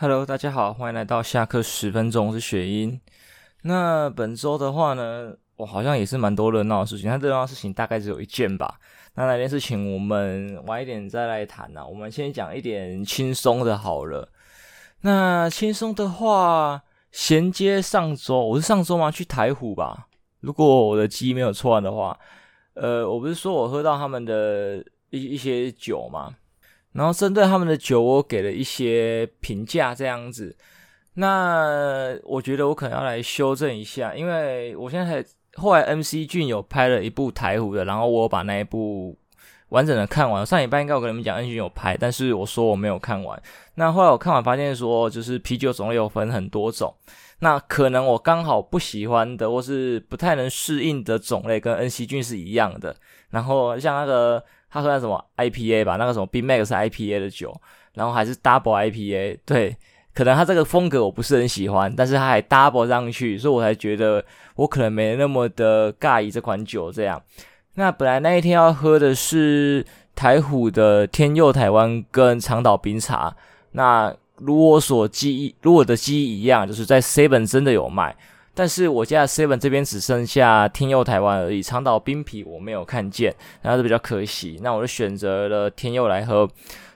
Hello，大家好，欢迎来到下课十分钟，我是雪英。那本周的话呢，我好像也是蛮多热闹的事情，但热闹事情大概只有一件吧。那那件事情我们晚一点再来谈啊。我们先讲一点轻松的好了。那轻松的话，衔接上周，我是上周吗？去台湖吧。如果我的记忆没有错的话，呃，我不是说我喝到他们的一一些酒吗？然后针对他们的酒，我给了一些评价，这样子。那我觉得我可能要来修正一下，因为我现在后来 MC 俊有拍了一部台湖的，然后我把那一部完整的看完。上礼拜应该我跟你们讲，MC 俊有拍，但是我说我没有看完。那后来我看完发现说，就是啤酒种类有分很多种。那可能我刚好不喜欢的，或是不太能适应的种类，跟 MC 俊是一样的。然后像那个。他喝那什么 IPA 吧，那个什么 Big Mac 是 IPA 的酒，然后还是 Double IPA，对，可能他这个风格我不是很喜欢，但是他还 Double 上去，所以我才觉得我可能没那么的尬意这款酒这样。那本来那一天要喝的是台虎的天佑台湾跟长岛冰茶，那如我所记忆，如我的记忆一样，就是在 Seven 真的有卖。但是我家的 Seven 这边只剩下天佑台湾而已，长岛冰啤我没有看见，然后是比较可惜。那我就选择了天佑来喝，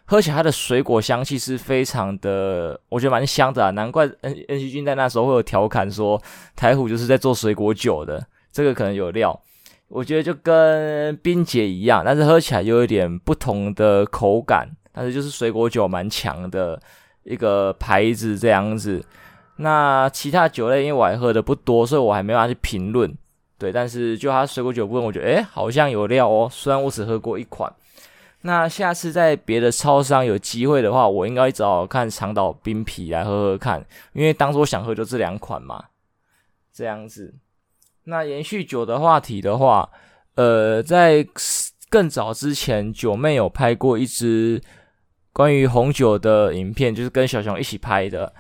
喝起来它的水果香气是非常的，我觉得蛮香的啊。难怪 N N C 君在那时候会有调侃说台湖就是在做水果酒的，这个可能有料。我觉得就跟冰姐一样，但是喝起来又有点不同的口感，但是就是水果酒蛮强的一个牌子这样子。那其他酒类，因为我还喝的不多，所以我还没办法去评论。对，但是就它水果酒部分，我觉得诶好像有料哦。虽然我只喝过一款，那下次在别的超商有机会的话，我应该找看长岛冰啤来喝喝看，因为当初我想喝就这两款嘛。这样子，那延续酒的话题的话，呃，在更早之前，九妹有拍过一支关于红酒的影片，就是跟小熊一起拍的。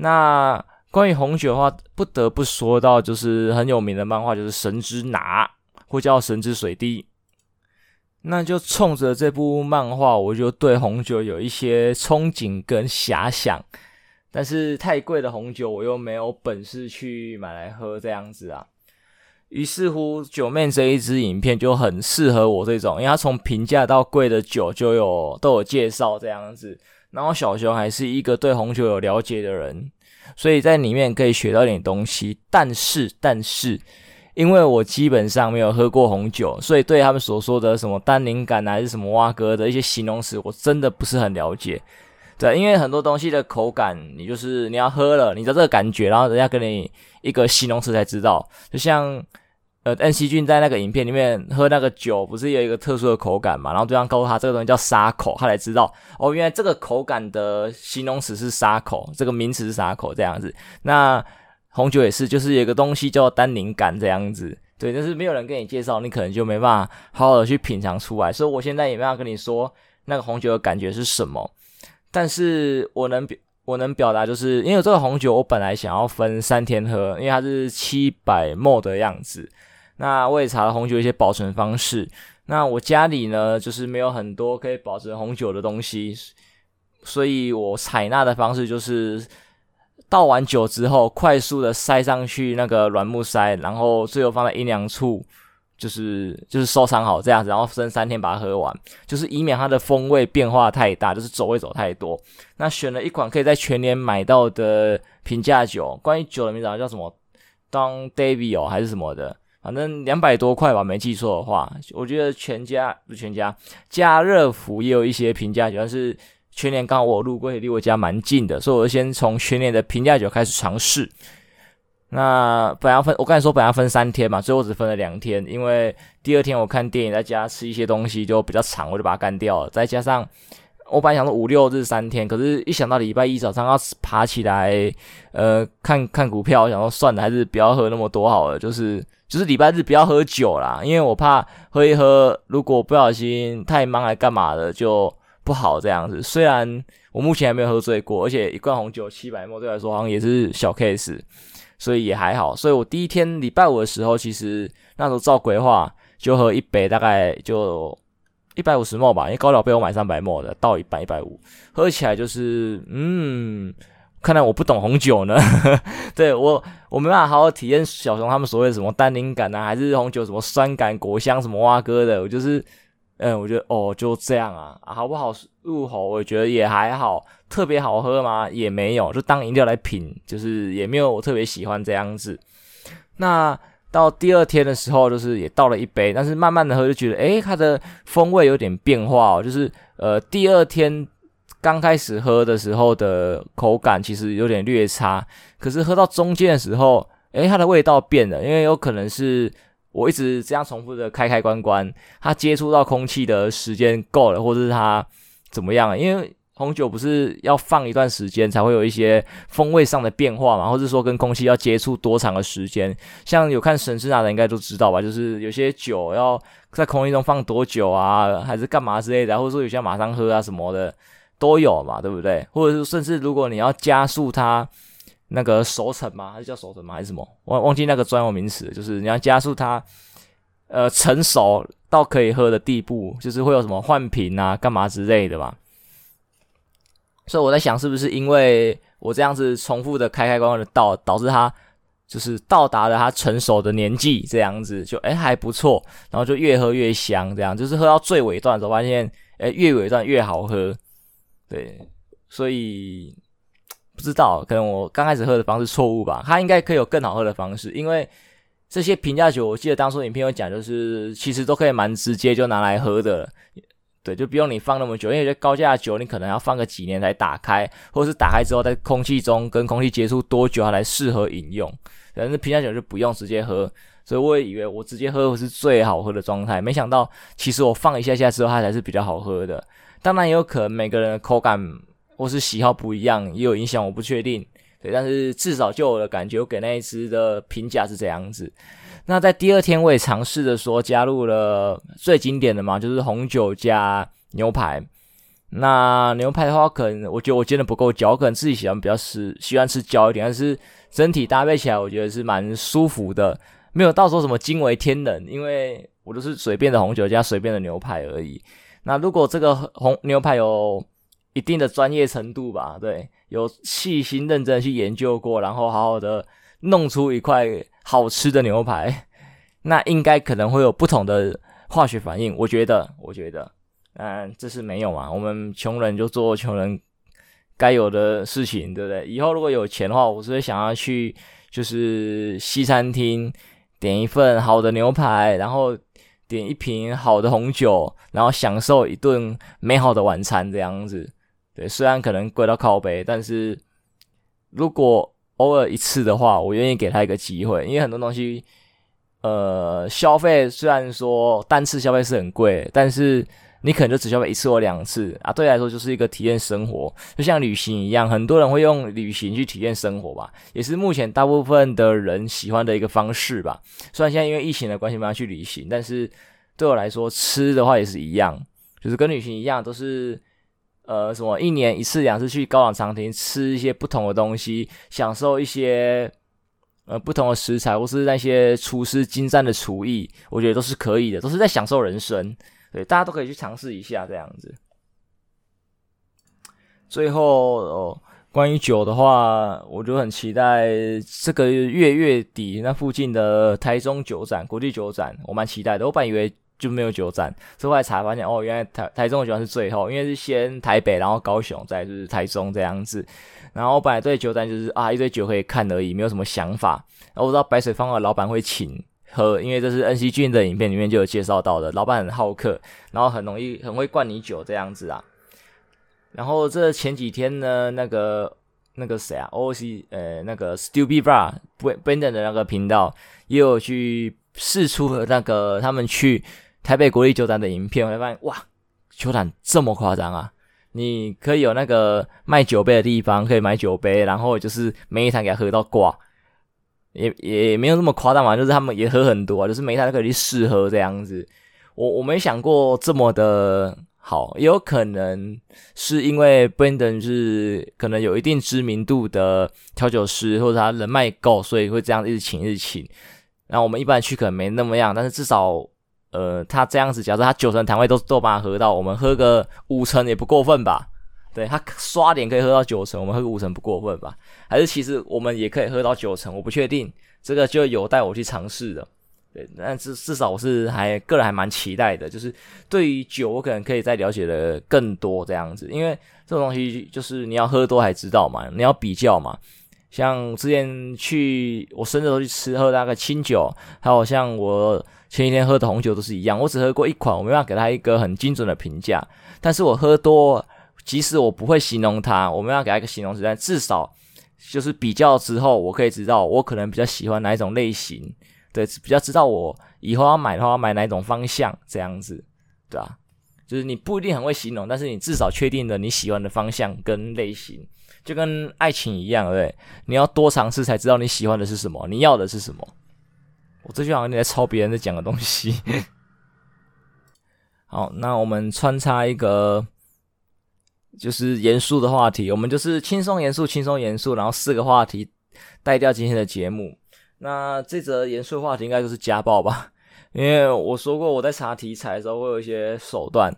那关于红酒的话，不得不说到就是很有名的漫画，就是《神之拿》或叫《神之水滴》。那就冲着这部漫画，我就对红酒有一些憧憬跟遐想。但是太贵的红酒，我又没有本事去买来喝这样子啊。于是乎，九妹这一支影片就很适合我这种，因为它从平价到贵的酒就有都有介绍这样子。然后小熊还是一个对红酒有了解的人，所以在里面可以学到点东西。但是，但是，因为我基本上没有喝过红酒，所以对他们所说的什么单宁感还是什么蛙哥的一些形容词，我真的不是很了解。对，因为很多东西的口感，你就是你要喝了，你知道这个感觉，然后人家给你一个形容词才知道，就像。呃，MC 君在那个影片里面喝那个酒，不是有一个特殊的口感嘛？然后对方告诉他这个东西叫沙口，他才知道哦，原来这个口感的形容词是沙口，这个名词是沙口这样子。那红酒也是，就是有个东西叫单宁感这样子。对，但是没有人跟你介绍，你可能就没办法好好的去品尝出来。所以我现在也没办法跟你说那个红酒的感觉是什么，但是我能表我能表达，就是因为这个红酒我本来想要分三天喝，因为它是七百 ml 的样子。那我也查了红酒一些保存方式。那我家里呢，就是没有很多可以保存红酒的东西，所以我采纳的方式就是倒完酒之后，快速的塞上去那个软木塞，然后最后放在阴凉处，就是就是收藏好这样子，然后分三天把它喝完，就是以免它的风味变化太大，就是走位走太多。那选了一款可以在全年买到的平价酒，关于酒的名字叫什么 Don David 还是什么的。反正两百多块吧，没记错的话，我觉得全家不全家，家乐福也有一些平价酒，但是全年刚好我路过，也离我家蛮近的，所以我就先从全年的平价酒开始尝试。那本来分，我刚才说本来分三天嘛，最后只分了两天，因为第二天我看电影，在家吃一些东西就比较长，我就把它干掉了。再加上我本来想说五六日三天，可是一想到礼拜一早上要爬起来，呃，看看股票，想说算了，还是不要喝那么多好了，就是。就是礼拜日不要喝酒啦，因为我怕喝一喝，如果不小心太忙来干嘛的就不好这样子。虽然我目前还没有喝醉过，而且一罐红酒七百 ml 对来说好像也是小 case，所以也还好。所以我第一天礼拜五的时候，其实那时候照规划就喝一杯，大概就一百五十 ml 吧，因为高粱杯我买三百 ml 的，倒一半一百五，喝起来就是嗯，看来我不懂红酒呢。对我，我没办法好好体验小熊他们所谓什么单宁感啊，还是红酒什么酸感、果香什么哇哥的。我就是，嗯，我觉得哦，就这样啊，啊好不好入口？我觉得也还好，特别好喝吗？也没有，就当饮料来品，就是也没有我特别喜欢这样子。那到第二天的时候，就是也倒了一杯，但是慢慢的喝就觉得，诶，它的风味有点变化哦，就是呃，第二天。刚开始喝的时候的口感其实有点略差，可是喝到中间的时候，诶，它的味道变了，因为有可能是我一直这样重复的开开关关，它接触到空气的时间够了，或者是它怎么样？因为红酒不是要放一段时间才会有一些风味上的变化嘛，或者说跟空气要接触多长的时间？像有看神之拿的应该都知道吧，就是有些酒要在空气中放多久啊，还是干嘛之类的，或者说有些马上喝啊什么的。都有嘛，对不对？或者是甚至如果你要加速它那个熟成嘛，还是叫熟成嘛，还是什么？忘忘记那个专有名词，就是你要加速它呃成熟到可以喝的地步，就是会有什么换瓶啊、干嘛之类的吧。所以我在想，是不是因为我这样子重复的开开关关的倒，导致它就是到达了它成熟的年纪，这样子就诶还不错，然后就越喝越香，这样就是喝到最尾段的时候，发现诶越尾段越好喝。对，所以不知道，可能我刚开始喝的方式错误吧。它应该可以有更好喝的方式，因为这些平价酒，我记得当初影片有讲，就是其实都可以蛮直接就拿来喝的。对，就不用你放那么久，因为有些高价酒你可能要放个几年才打开，或者是打开之后在空气中跟空气接触多久它才适合饮用。但是平价酒就不用直接喝，所以我也以为我直接喝是最好喝的状态，没想到其实我放一下下之后它才是比较好喝的。当然也有可能每个人的口感或是喜好不一样，也有影响，我不确定。对，但是至少就我的感觉，我给那一次的评价是这样子。那在第二天，我也尝试着说加入了最经典的嘛，就是红酒加牛排。那牛排的话，可能我觉得我煎的不够焦，可能自己喜欢比较吃，喜欢吃焦一点，但是整体搭配起来，我觉得是蛮舒服的，没有到时候什么惊为天人，因为我都是随便的红酒加随便的牛排而已。那如果这个红牛排有一定的专业程度吧，对，有细心认真去研究过，然后好好的弄出一块好吃的牛排，那应该可能会有不同的化学反应。我觉得，我觉得，嗯，这是没有嘛，我们穷人就做穷人该有的事情，对不对？以后如果有钱的话，我是会想要去就是西餐厅点一份好的牛排，然后。点一瓶好的红酒，然后享受一顿美好的晚餐，这样子。对，虽然可能贵到靠北，但是如果偶尔一次的话，我愿意给他一个机会，因为很多东西，呃，消费虽然说单次消费是很贵，但是你可能就只消费一次或两次啊，对来说就是一个体验生活，就像旅行一样，很多人会用旅行去体验生活吧，也是目前大部分的人喜欢的一个方式吧。虽然现在因为疫情的关系没法去旅行，但是对我来说，吃的话也是一样，就是跟旅行一样，都是呃什么一年一次两次去高档餐厅吃一些不同的东西，享受一些呃不同的食材，或是那些厨师精湛的厨艺，我觉得都是可以的，都是在享受人生。对，大家都可以去尝试一下这样子。最后哦，关于酒的话，我就很期待这个月月底那附近的台中酒展、国际酒展，我蛮期待的。我本以为就没有酒展，之后来查发现哦，原来台台中的酒是最后，因为是先台北，然后高雄，再就是台中这样子。然后我本来对酒展就是啊一堆酒可以看而已，没有什么想法。然后我知道白水坊的老板会请。喝，因为这是恩熙俊的影片里面就有介绍到的，老板很好客，然后很容易很会灌你酒这样子啊。然后这前几天呢，那个那个谁啊，OC 呃那个 Stupid Bar Brandon 的那个频道也有去试出了那个他们去台北国立酒展的影片，我发现哇，酒展这么夸张啊！你可以有那个卖酒杯的地方，可以买酒杯，然后就是每一场给他喝到挂。也也没有那么夸张嘛，就是他们也喝很多啊，就是每一台都可以去试喝这样子。我我没想过这么的好，也有可能是因为 Brandon 是可能有一定知名度的调酒师，或者他人脉够，所以会这样一直请一直请。然后我们一般去可能没那么样，但是至少呃他这样子，假设他九成糖位都都把它喝到，我们喝个五成也不过分吧？对，他刷脸可以喝到九成，我们喝个五成不过分吧？还是其实我们也可以喝到九成？我不确定，这个就有待我去尝试的。对，但至至少我是还个人还蛮期待的，就是对于酒，我可能可以再了解的更多这样子，因为这种东西就是你要喝多才知道嘛，你要比较嘛。像之前去我生日时候去吃喝那个清酒，还有像我前几天喝的红酒都是一样，我只喝过一款，我没办法给他一个很精准的评价。但是我喝多，即使我不会形容它，我没办法给他一个形容词，但至少就是比较之后，我可以知道我可能比较喜欢哪一种类型。对，比较知道我以后要买的话，买哪一种方向这样子，对啊，就是你不一定很会形容，但是你至少确定了你喜欢的方向跟类型，就跟爱情一样，对？你要多尝试才知道你喜欢的是什么，你要的是什么。我这句好像你在抄别人在讲的东西。好，那我们穿插一个就是严肃的话题，我们就是轻松严肃，轻松严肃，然后四个话题带掉今天的节目。那这则严肃话题应该就是家暴吧，因为我说过我在查题材的时候会有一些手段，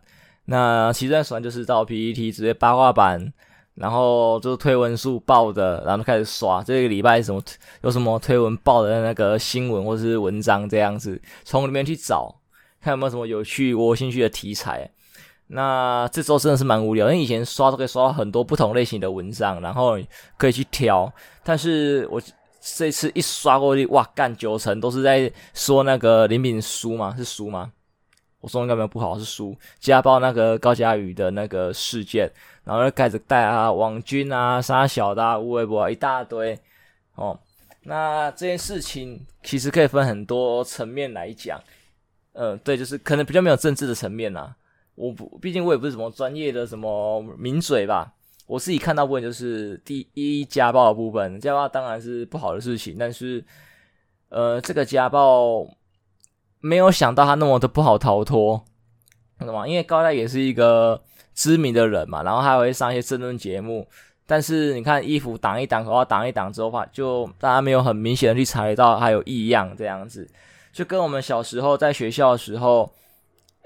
那其中手段就是到 PTT 直接八卦版，然后就是推文数爆的，然后就开始刷这个礼拜什么有什么推文爆的那个新闻或者是文章这样子，从里面去找看有没有什么有趣我有兴趣的题材。那这周真的是蛮无聊，因为以前刷都可以刷到很多不同类型的文章，然后可以去挑，但是我。这次一刷过去，哇，干九成都是在说那个林秉书吗？是书吗？我说应该没有不好，是书家暴那个高嘉瑜的那个事件，然后就开始带啊网军啊杀小的无微博一大堆哦。那这件事情其实可以分很多层面来讲，嗯，对，就是可能比较没有政治的层面呐。我不，毕竟我也不是什么专业的什么名嘴吧。我自己看到部分就是第一家暴的部分，家暴当然是不好的事情，但是，呃，这个家暴没有想到他那么的不好逃脱，懂吗？因为高嘉也是一个知名的人嘛，然后还会上一些政论节目，但是你看衣服挡一挡，口号挡一挡之后话，就大家没有很明显的去察觉到他有异样这样子，就跟我们小时候在学校的时候，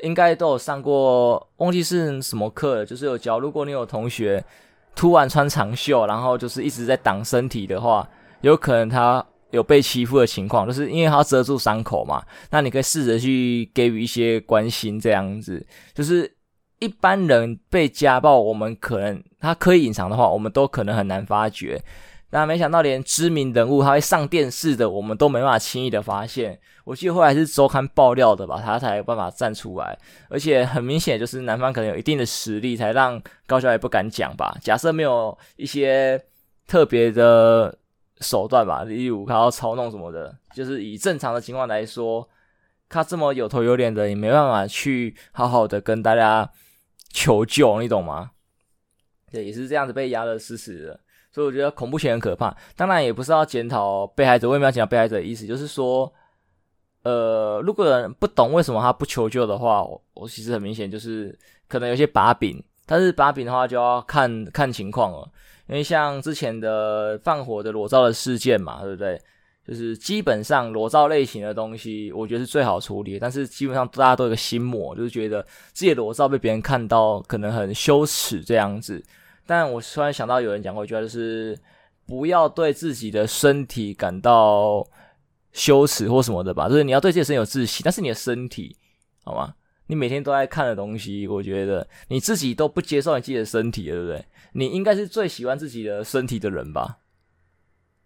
应该都有上过，忘记是什么课了，就是有教，如果你有同学。突然穿长袖，然后就是一直在挡身体的话，有可能他有被欺负的情况，就是因为他遮住伤口嘛。那你可以试着去给予一些关心，这样子。就是一般人被家暴，我们可能他刻意隐藏的话，我们都可能很难发觉。那没想到连知名人物他会上电视的，我们都没办法轻易的发现。我记得后来是周刊爆料的吧，他才有办法站出来。而且很明显，就是男方可能有一定的实力，才让高嘉瑜不敢讲吧。假设没有一些特别的手段吧，例如他要操弄什么的，就是以正常的情况来说，他这么有头有脸的，也没办法去好好的跟大家求救，你懂吗？对，也是这样子被压得死死的。所以我觉得恐怖情人很可怕，当然也不是要检讨被害者，为什么要检讨被害者的意思，就是说，呃，如果人不懂为什么他不求救的话，我，我其实很明显就是可能有些把柄，但是把柄的话就要看看情况了，因为像之前的放火的裸照的事件嘛，对不对？就是基本上裸照类型的东西，我觉得是最好处理，但是基本上大家都有个心魔，就是觉得自己的裸照被别人看到，可能很羞耻这样子。但我突然想到，有人讲过一句话，就是不要对自己的身体感到羞耻或什么的吧。就是你要对自己的身体有自信，但是你的身体，好吗？你每天都在看的东西，我觉得你自己都不接受你自己的身体，对不对？你应该是最喜欢自己的身体的人吧？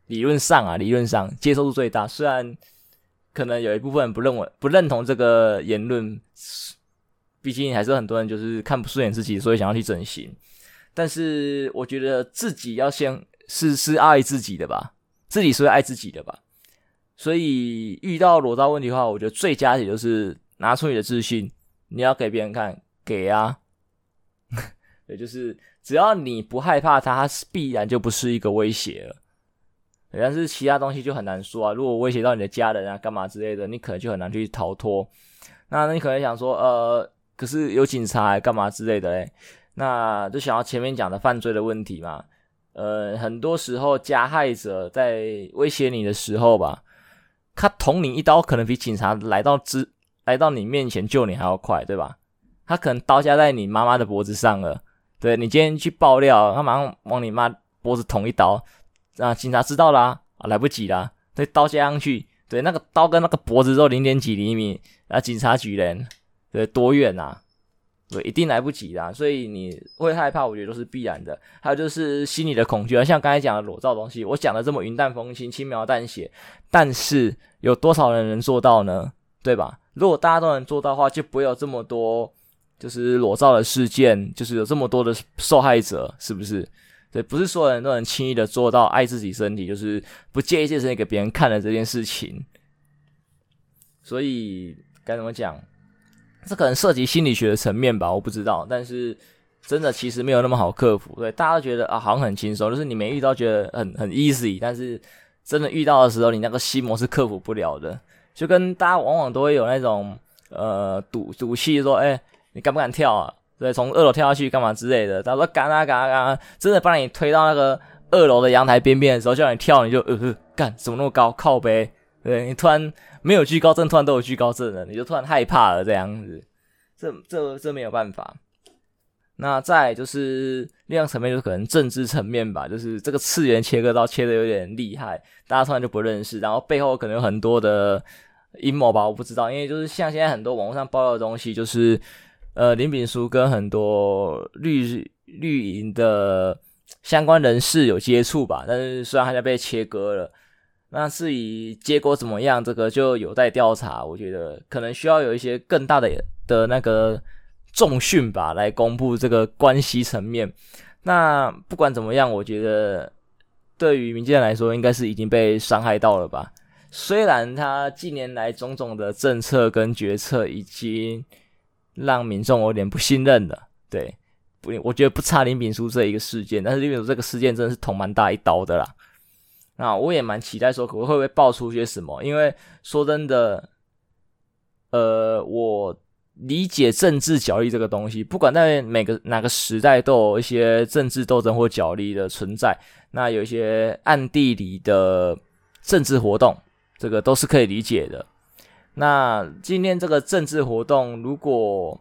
理论上啊，理论上接受度最大。虽然可能有一部分不认为、不认同这个言论，毕竟还是很多人就是看不顺眼自己，所以想要去整形。但是我觉得自己要先是是爱自己的吧，自己是会爱自己的吧。所以遇到裸照问题的话，我觉得最佳解就是拿出你的自信，你要给别人看，给啊。也就是只要你不害怕他，他必然就不是一个威胁了。但是其他东西就很难说啊。如果威胁到你的家人啊，干嘛之类的，你可能就很难去逃脱。那你可能想说，呃，可是有警察干嘛之类的嘞？那就想要前面讲的犯罪的问题嘛，呃，很多时候加害者在威胁你的时候吧，他捅你一刀可能比警察来到之来到你面前救你还要快，对吧？他可能刀架在你妈妈的脖子上了，对，你今天去爆料，他马上往你妈脖子捅一刀，啊，警察知道啦，啊，来不及啦，对，刀加上去，对，那个刀跟那个脖子都零点几厘米，啊，警察局人，对，多远啊？对，一定来不及啦，所以你会害怕，我觉得都是必然的。还有就是心理的恐惧啊，像刚才讲的裸照东西，我讲的这么云淡风轻、轻描淡写，但是有多少人能做到呢？对吧？如果大家都能做到的话，就不会有这么多。就是裸照的事件，就是有这么多的受害者，是不是？对，不是所有人都能轻易的做到爱自己身体，就是不介意这身体给别人看的这件事情。所以该怎么讲？这可能涉及心理学的层面吧，我不知道。但是真的其实没有那么好克服。对，大家都觉得啊，好像很轻松，就是你没遇到觉得很很 easy，但是真的遇到的时候，你那个心魔是克服不了的。就跟大家往往都会有那种呃赌赌气说，哎。你敢不敢跳啊？对，从二楼跳下去干嘛之类的？他说敢啊敢啊敢啊！真的把你推到那个二楼的阳台边边的时候，叫你跳，你就呃呃干，怎么那么高？靠呗，对，你突然没有惧高症，突然都有惧高症了，你就突然害怕了这样子。这这这没有办法。那再就是力量层面，就是可能政治层面吧，就是这个次元切割刀切的有点厉害，大家突然就不认识，然后背后可能有很多的阴谋吧，我不知道，因为就是像现在很多网络上爆料的东西，就是。呃，林炳书跟很多绿绿营的相关人士有接触吧，但是虽然他家被切割了，那至于结果怎么样，这个就有待调查。我觉得可能需要有一些更大的的那个重讯吧，来公布这个关系层面。那不管怎么样，我觉得对于民进党来说，应该是已经被伤害到了吧。虽然他近年来种种的政策跟决策已经。让民众有点不信任的，对，不，我觉得不差林炳书这一个事件，但是林炳书这个事件真的是捅蛮大一刀的啦。那我也蛮期待说，可会不会爆出些什么？因为说真的，呃，我理解政治角力这个东西，不管在每个哪个时代，都有一些政治斗争或角力的存在。那有一些暗地里的政治活动，这个都是可以理解的。那今天这个政治活动，如果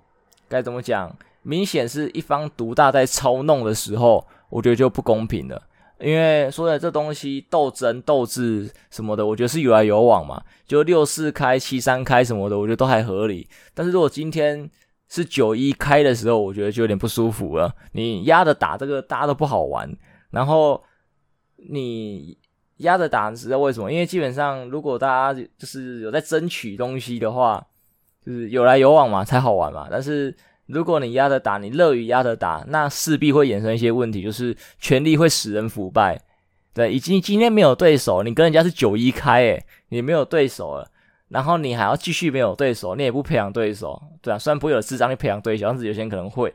该怎么讲，明显是一方独大在操弄的时候，我觉得就不公平了。因为说的这东西斗争、斗智什么的，我觉得是有来有往嘛。就六四开、七三开什么的，我觉得都还合理。但是如果今天是九一开的时候，我觉得就有点不舒服了。你压着打这个，大家都不好玩。然后你。压着打，你知道为什么？因为基本上，如果大家就是有在争取东西的话，就是有来有往嘛，才好玩嘛。但是如果你压着打，你乐于压着打，那势必会衍生一些问题，就是权力会使人腐败。对，已经今天没有对手，你跟人家是九一开，诶，你没有对手了，然后你还要继续没有对手，你也不培养对手，对啊，虽然不会有智障去培养对手，但是有些人可能会。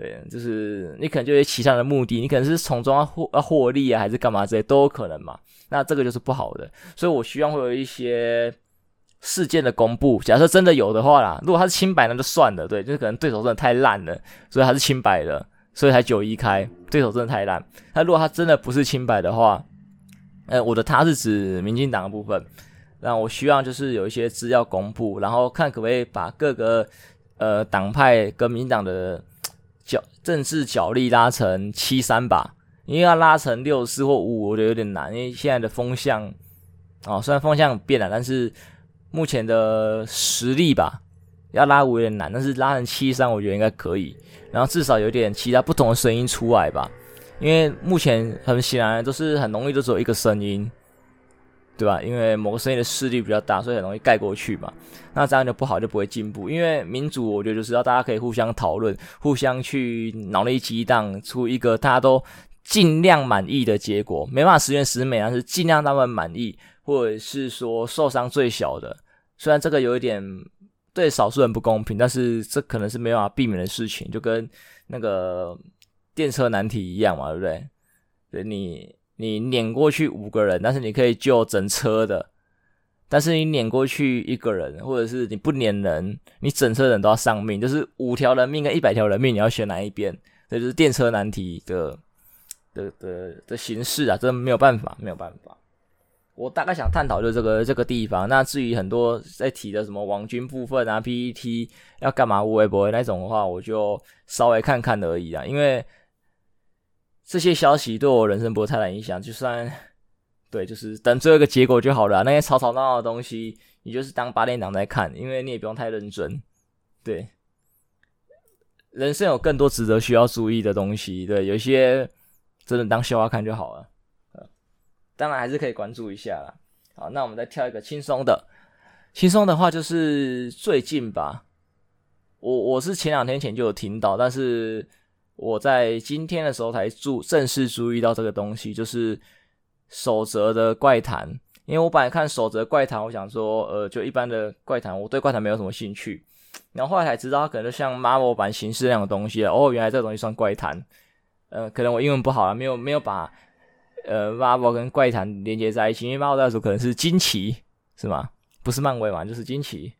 对，就是你可能就有其他的目的，你可能是从中获要获利啊，还是干嘛之类都有可能嘛。那这个就是不好的，所以我希望会有一些事件的公布。假设真的有的话啦，如果他是清白，那就算了。对，就是可能对手真的太烂了，所以他是清白的，所以才九一开，对手真的太烂。那如果他真的不是清白的话，呃，我的他是指民进党的部分。那我希望就是有一些资料公布，然后看可不可以把各个呃党派跟民党的。角政治角力拉成七三吧，因为要拉成六四或五五，我觉得有点难。因为现在的风向，哦，虽然风向变了，但是目前的实力吧，要拉五有点难。但是拉成七三，我觉得应该可以。然后至少有点其他不同的声音出来吧，因为目前很显然都是很容易，就只有一个声音。对吧？因为某个声音的势力比较大，所以很容易盖过去嘛。那这样就不好，就不会进步。因为民主，我觉得就是要大家可以互相讨论，互相去脑力激荡出一个大家都尽量满意的结果。没办法十全十美，但是尽量他们满意，或者是说受伤最小的。虽然这个有一点对少数人不公平，但是这可能是没办法避免的事情，就跟那个电车难题一样嘛，对不对？对你。你碾过去五个人，但是你可以救整车的。但是你碾过去一个人，或者是你不碾人，你整车人都要丧命。就是五条人命跟一百条人命，你要选哪一边？这就是电车难题的的的的形式啊，真的没有办法，没有办法。我大概想探讨就这个这个地方。那至于很多在提的什么网军部分啊 PET 要干嘛，微博那种的话，我就稍微看看而已啊，因为。这些消息对我人生不会太大影响，就算对，就是等最后一个结果就好了。那些吵吵闹闹的东西，你就是当八点档在看，因为你也不用太认真。对，人生有更多值得需要注意的东西，对，有些真的当笑话看就好了。当然还是可以关注一下啦。好，那我们再挑一个轻松的，轻松的话就是最近吧。我我是前两天前就有听到，但是。我在今天的时候才注正式注意到这个东西，就是守则的怪谈。因为我本来看守则怪谈，我想说，呃，就一般的怪谈，我对怪谈没有什么兴趣。然后后来才知道，它可能就像 Marvel 版形式那样的东西哦，原来这东西算怪谈。呃，可能我英文不好了，没有没有把呃 Marvel 跟怪谈连接在一起。因为 Marvel 那时候可能是惊奇，是吗？不是漫威嘛，就是惊奇。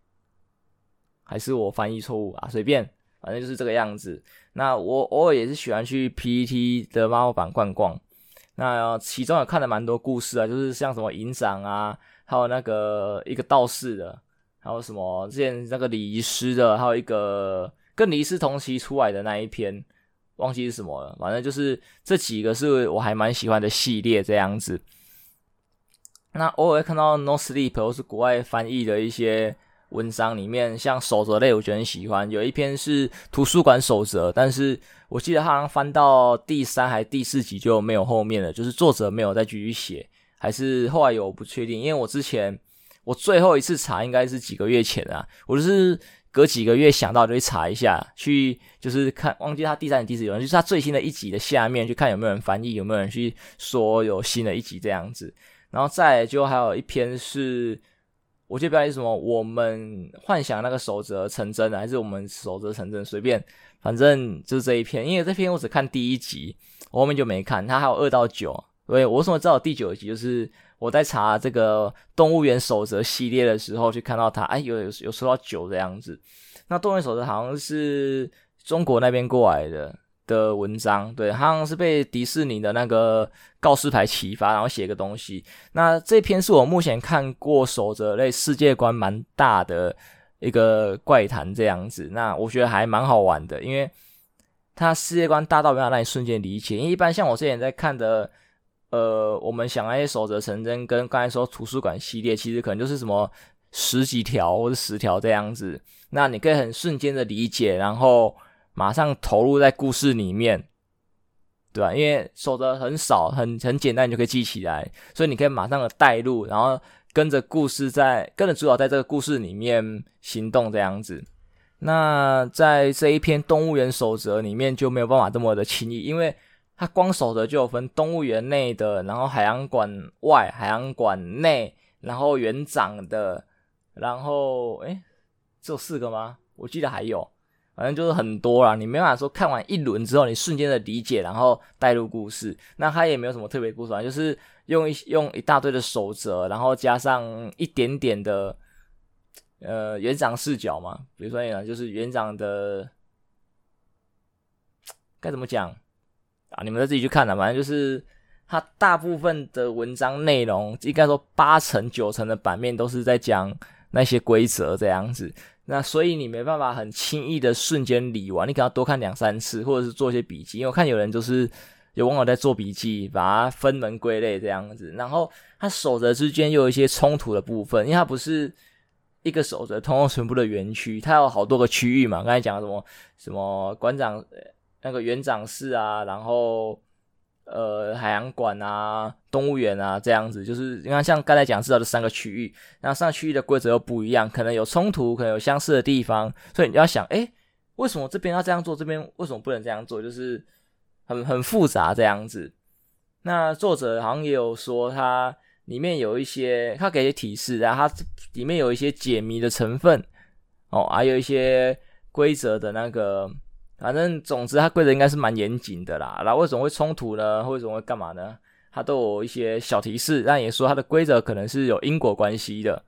还是我翻译错误啊？随便。反正就是这个样子。那我偶尔也是喜欢去 PTT 的漫画版逛逛。那其中也看了蛮多故事啊，就是像什么营长啊，还有那个一个道士的，还有什么之前那个礼仪师的，还有一个跟礼仪师同期出来的那一篇，忘记是什么了。反正就是这几个是我还蛮喜欢的系列这样子。那偶尔会看到 No Sleep 或是国外翻译的一些。文章里面像守则类，我觉得很喜欢。有一篇是图书馆守则，但是我记得他好像翻到第三还第四集就没有后面了，就是作者没有再继续写，还是后来有我不确定。因为我之前我最后一次查应该是几个月前啊，我就是隔几个月想到就去查一下，去就是看忘记他第三第四集，就是他最新的一集的下面去看有没有人翻译，有没有人去说有新的一集这样子。然后再就还有一篇是。我记得标题是什么？我们幻想那个守则成真，还是我们守则成真？随便，反正就是这一篇。因为这篇我只看第一集，我后面就没看。它还有二到九，所以我为什么知道第九集？就是我在查这个动物园守则系列的时候，去看到它，哎，有有有说到九这样子。那动物园守则好像是中国那边过来的。的文章，对，好像是被迪士尼的那个告示牌启发，然后写个东西。那这篇是我目前看过守则类世界观蛮大的一个怪谈这样子。那我觉得还蛮好玩的，因为它世界观大到没有让你瞬间理解。因为一般像我之前在看的，呃，我们想那些守则成真，跟刚才说图书馆系列，其实可能就是什么十几条或者十条这样子。那你可以很瞬间的理解，然后。马上投入在故事里面，对吧？因为守则很少，很很简单，你就可以记起来，所以你可以马上的带入，然后跟着故事在跟着主角在这个故事里面行动这样子。那在这一篇动物园守则里面就没有办法这么的轻易，因为它光守则就有分动物园内的，然后海洋馆外、海洋馆内，然后园长的，然后诶，只有四个吗？我记得还有。反正就是很多啦，你没办法说看完一轮之后，你瞬间的理解，然后带入故事。那它也没有什么特别故事，就是用一用一大堆的守则，然后加上一点点的呃园长视角嘛。比如说呢，就是园长的该怎么讲啊？你们再自己去看啦。反正就是它大部分的文章内容，应该说八成九成的版面都是在讲那些规则这样子。那所以你没办法很轻易的瞬间理完，你可能要多看两三次，或者是做一些笔记。因为我看有人就是有网友在做笔记，把它分门归类这样子。然后它守则之间又有一些冲突的部分，因为它不是一个守则通用全部的园区，它有好多个区域嘛。刚才讲什么什么馆长那个园长室啊，然后。呃，海洋馆啊，动物园啊，这样子，就是你看，像刚才讲知道这三个区域，那三个区域的规则又不一样，可能有冲突，可能有相似的地方，所以你要想，诶，为什么这边要这样做，这边为什么不能这样做？就是很很复杂这样子。那作者好像也有说，它里面有一些，他给一些提示，然后它里面有一些解谜的成分，哦，还有一些规则的那个。反正总之，它规则应该是蛮严谨的啦。然后为什么会冲突呢？为什么会干嘛呢？它都有一些小提示，但也说它的规则可能是有因果关系的。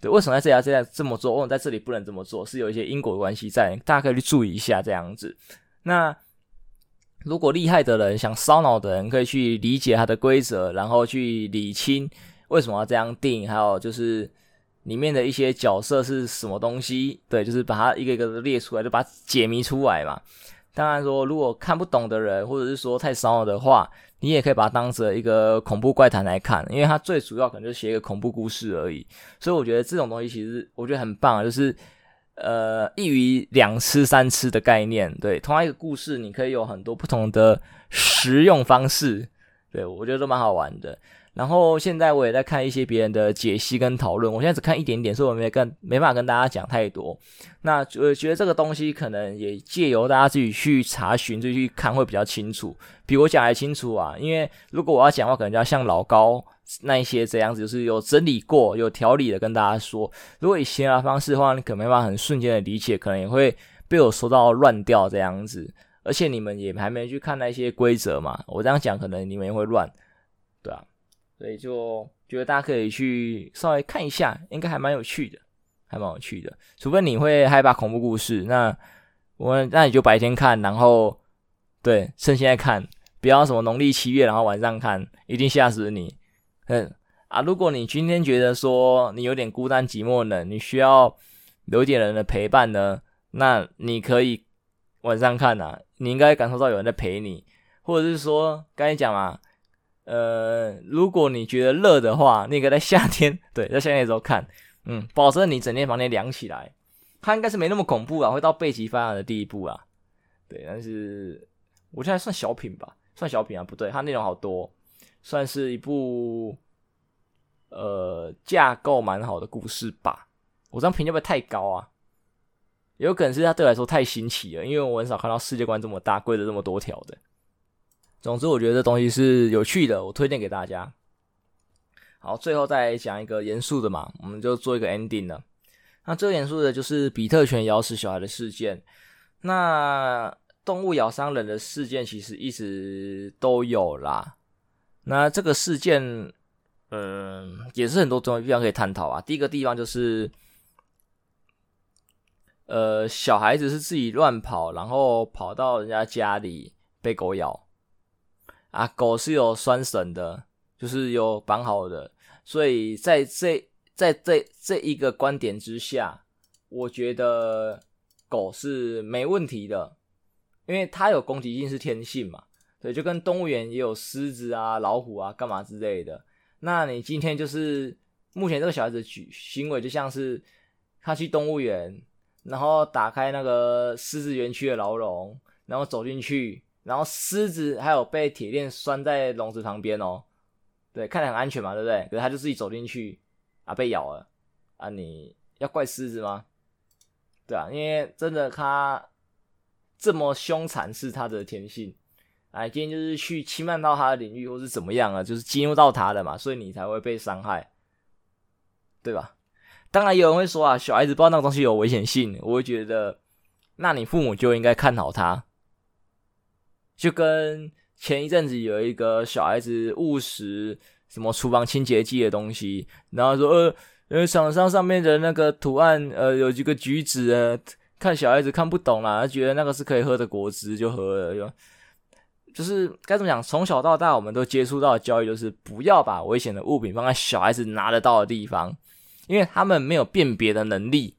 对，为什么在这家这样这么做？为什么在这里不能这么做？是有一些因果关系在，大家可以去注意一下这样子。那如果厉害的人，想烧脑的人，可以去理解它的规则，然后去理清为什么要这样定，还有就是。里面的一些角色是什么东西？对，就是把它一个一个列出来，就把它解谜出来嘛。当然说，如果看不懂的人，或者是说太烧的话，你也可以把它当成一个恐怖怪谈来看，因为它最主要可能就是写一个恐怖故事而已。所以我觉得这种东西其实我觉得很棒，就是呃一鱼两吃三吃的概念。对，同样一个故事，你可以有很多不同的食用方式。对，我觉得都蛮好玩的。然后现在我也在看一些别人的解析跟讨论，我现在只看一点点，所以我没跟没办法跟大家讲太多。那我觉得这个东西可能也借由大家自己去查询、自己去看会比较清楚，比我讲还清楚啊。因为如果我要讲的话，可能就要像老高那一些这样子，就是有整理过、有条理的跟大家说。如果以闲聊方式的话，你可能没办法很瞬间的理解，可能也会被我说到乱掉这样子。而且你们也还没去看那些规则嘛，我这样讲可能你们也会乱，对啊。所以就觉得大家可以去稍微看一下，应该还蛮有趣的，还蛮有趣的。除非你会害怕恐怖故事，那我那你就白天看，然后对，趁现在看，不要什么农历七月然后晚上看，一定吓死你。嗯啊，如果你今天觉得说你有点孤单寂寞冷，你需要有点人的陪伴呢，那你可以晚上看啊，你应该感受到有人在陪你，或者是说刚才讲嘛。呃，如果你觉得热的话，那个在夏天，对，在夏天的时候看，嗯，保证你整间房间凉起来。它应该是没那么恐怖啊，会到背脊发凉的地步啊。对，但是我现在算小品吧，算小品啊，不对，它内容好多，算是一部呃架构蛮好的故事吧。我这样评价会不会太高啊？有可能是它对我来说太新奇了，因为我很少看到世界观这么大、规则这么多条的。总之，我觉得这东西是有趣的，我推荐给大家。好，最后再讲一个严肃的嘛，我们就做一个 ending 了。那最严肃的就是比特犬咬死小孩的事件。那动物咬伤人的事件其实一直都有啦。那这个事件，嗯，也是很多种地方可以探讨啊。第一个地方就是，呃，小孩子是自己乱跑，然后跑到人家家里被狗咬。啊，狗是有拴绳的，就是有绑好的，所以在这在这这一个观点之下，我觉得狗是没问题的，因为它有攻击性是天性嘛，对，就跟动物园也有狮子啊、老虎啊、干嘛之类的。那你今天就是目前这个小孩子举行为，就像是他去动物园，然后打开那个狮子园区的牢笼，然后走进去。然后狮子还有被铁链拴在笼子旁边哦，对，看起来很安全嘛，对不对？可是他就自己走进去啊，被咬了啊！你要怪狮子吗？对啊，因为真的他这么凶残是他的天性，哎，今天就是去侵犯到他的领域或是怎么样啊，就是激怒到他的嘛，所以你才会被伤害，对吧？当然有人会说啊，小孩子不知道那个东西有危险性，我会觉得，那你父母就应该看好他。就跟前一阵子有一个小孩子误食什么厨房清洁剂的东西，然后说呃呃厂商上面的那个图案呃有几个橘子呃，看小孩子看不懂啦，他觉得那个是可以喝的果汁就喝了，就就是该怎么讲，从小到大我们都接触到的教育就是不要把危险的物品放在小孩子拿得到的地方，因为他们没有辨别的能力。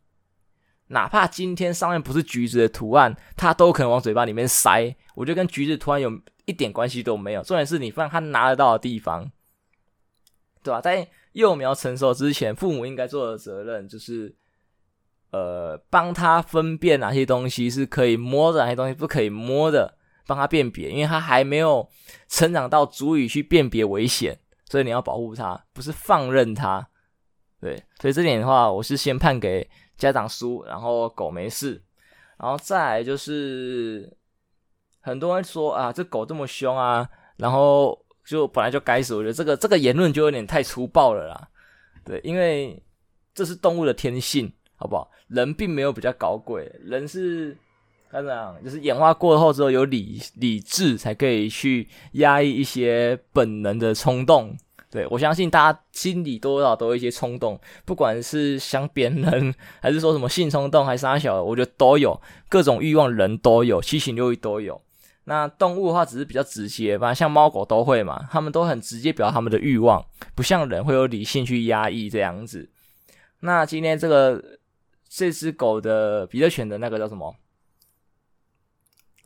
哪怕今天上面不是橘子的图案，他都可能往嘴巴里面塞。我觉得跟橘子图案有一点关系都没有。重点是你放他拿得到的地方，对吧？在幼苗成熟之前，父母应该做的责任就是，呃，帮他分辨哪些东西是可以摸的，哪些东西不可以摸的，帮他辨别。因为他还没有成长到足以去辨别危险，所以你要保护他，不是放任他。对，所以这点的话，我是先判给。家长输，然后狗没事，然后再来就是很多人说啊，这狗这么凶啊，然后就本来就该死。我觉得这个这个言论就有点太粗暴了啦。对，因为这是动物的天性，好不好？人并没有比较高贵，人是该怎样？就是演化过后之后有理理智，才可以去压抑一些本能的冲动。对，我相信大家心里多少都有一些冲动，不管是想扁人，还是说什么性冲动，还是啥小，我觉得都有各种欲望，人都有，七情六欲都有。那动物的话只是比较直接吧，像猫狗都会嘛，他们都很直接表达他们的欲望，不像人会有理性去压抑这样子。那今天这个这只狗的比特犬的那个叫什么？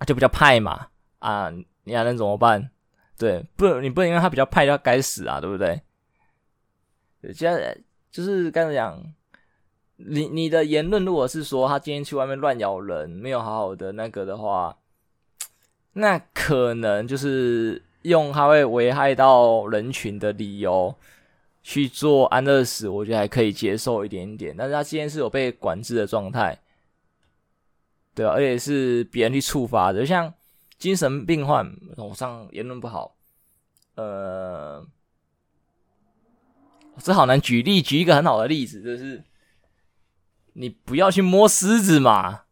就比较派嘛，啊，你还能怎么办？对，不，你不能因为他比较派就该死啊，对不对？现在就是刚才讲，你你的言论如果是说他今天去外面乱咬人，没有好好的那个的话，那可能就是用他会危害到人群的理由去做安乐死，我觉得还可以接受一点点。但是他今天是有被管制的状态，对啊，而且是别人去触发的，就像。精神病患，网上言论不好，呃，这好难举例。举一个很好的例子，就是你不要去摸狮子嘛，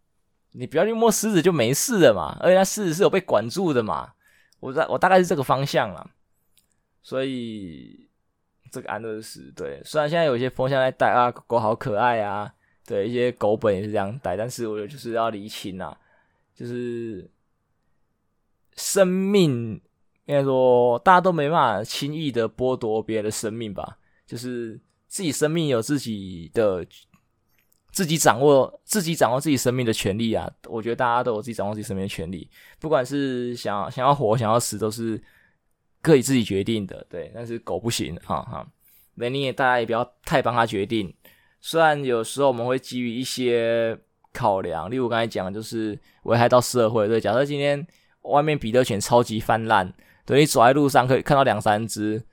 你不要去摸狮子就没事了嘛。而且它狮子是有被管住的嘛。我大我大概是这个方向啦。所以这个安乐死，对，虽然现在有一些风向在带啊，狗狗好可爱啊，对，一些狗本也是这样带，但是我觉得就是要厘清啊，就是。生命应该说，大家都没办法轻易的剥夺别人的生命吧？就是自己生命有自己的，自己掌握，自己掌握自己生命的权利啊！我觉得大家都有自己掌握自己生命的权利，不管是想想要活，想要死，都是可以自己决定的。对，但是狗不行，哈哈。那你也大家也不要太帮他决定。虽然有时候我们会基于一些考量，例如刚才讲的就是危害到社会。对，假设今天。外面彼得犬超级泛滥，等于走在路上可以看到两三只，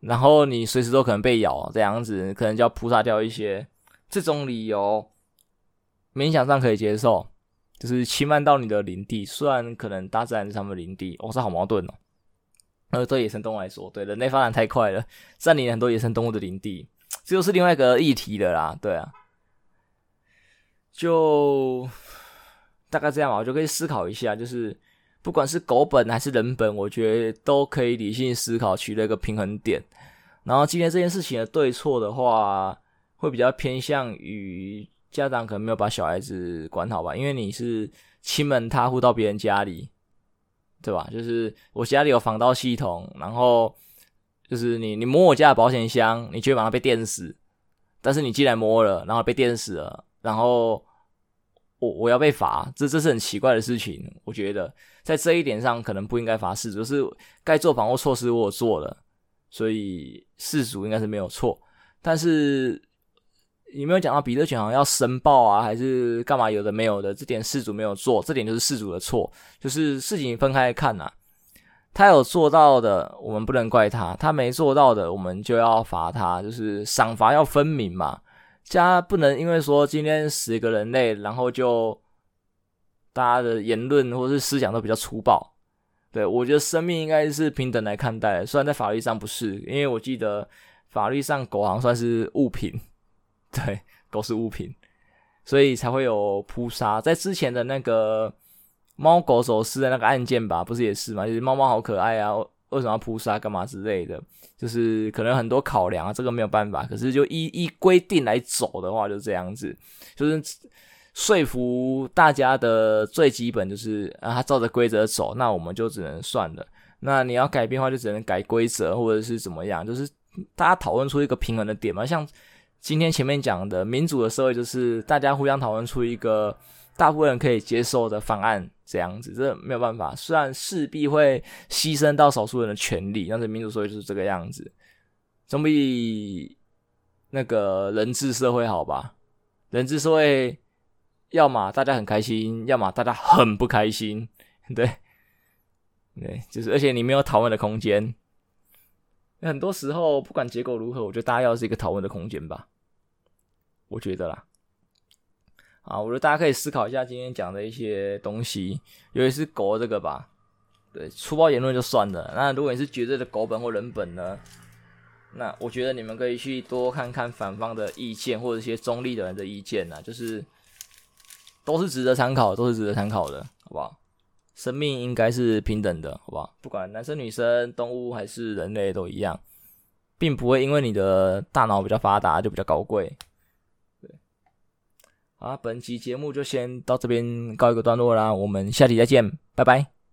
然后你随时都可能被咬，这样子可能就要扑杀掉一些。这种理由勉强上可以接受，就是侵犯到你的领地，虽然可能大自然是他们的领地，哦，这好矛盾哦。呃，对野生动物来说，对人类发展太快了，占领很多野生动物的领地，这就是另外一个议题的啦。对啊，就大概这样吧，我就可以思考一下，就是。不管是狗本还是人本，我觉得都可以理性思考，取得一个平衡点。然后今天这件事情的对错的话，会比较偏向于家长可能没有把小孩子管好吧，因为你是亲门踏户到别人家里，对吧？就是我家里有防盗系统，然后就是你你摸我家的保险箱，你就会马上被电死。但是你既然摸了，然后被电死了，然后。我我要被罚，这这是很奇怪的事情。我觉得在这一点上可能不应该罚事主，就是该做防护措施我做了，所以事主应该是没有错。但是你没有讲到彼得犬好像要申报啊，还是干嘛？有的没有的，这点事主没有做，这点就是事主的错。就是事情分开看呐、他有做到的，我们不能怪他；他没做到的，我们就要罚他，就是赏罚要分明嘛。家不能因为说今天十个人类，然后就大家的言论或是思想都比较粗暴。对，我觉得生命应该是平等来看待，虽然在法律上不是，因为我记得法律上狗好像算是物品，对，狗是物品，所以才会有扑杀。在之前的那个猫狗走失的那个案件吧，不是也是嘛？就是猫猫好可爱啊。为什么要扑杀干嘛之类的，就是可能很多考量啊，这个没有办法。可是就依依规定来走的话，就这样子，就是说服大家的最基本就是啊，他照着规则走，那我们就只能算了。那你要改变的话，就只能改规则或者是怎么样，就是大家讨论出一个平衡的点嘛。像今天前面讲的民主的社会，就是大家互相讨论出一个。大部分人可以接受的方案这样子，这没有办法。虽然势必会牺牲到少数人的权利，但是民主社会就是这个样子，总比那个人治社会好吧？人治社会，要么大家很开心，要么大家很不开心，对，对，就是而且你没有讨论的空间。很多时候，不管结果如何，我觉得大家要是一个讨论的空间吧，我觉得啦。啊，我觉得大家可以思考一下今天讲的一些东西，尤其是狗这个吧。对，粗暴言论就算了。那如果你是绝对的狗本或人本呢？那我觉得你们可以去多看看反方的意见，或者一些中立的人的意见啊，就是都是值得参考，都是值得参考的，好不好？生命应该是平等的，好不好？不管男生女生、动物还是人类都一样，并不会因为你的大脑比较发达就比较高贵。对好，本期节目就先到这边告一个段落啦，我们下期再见，拜拜。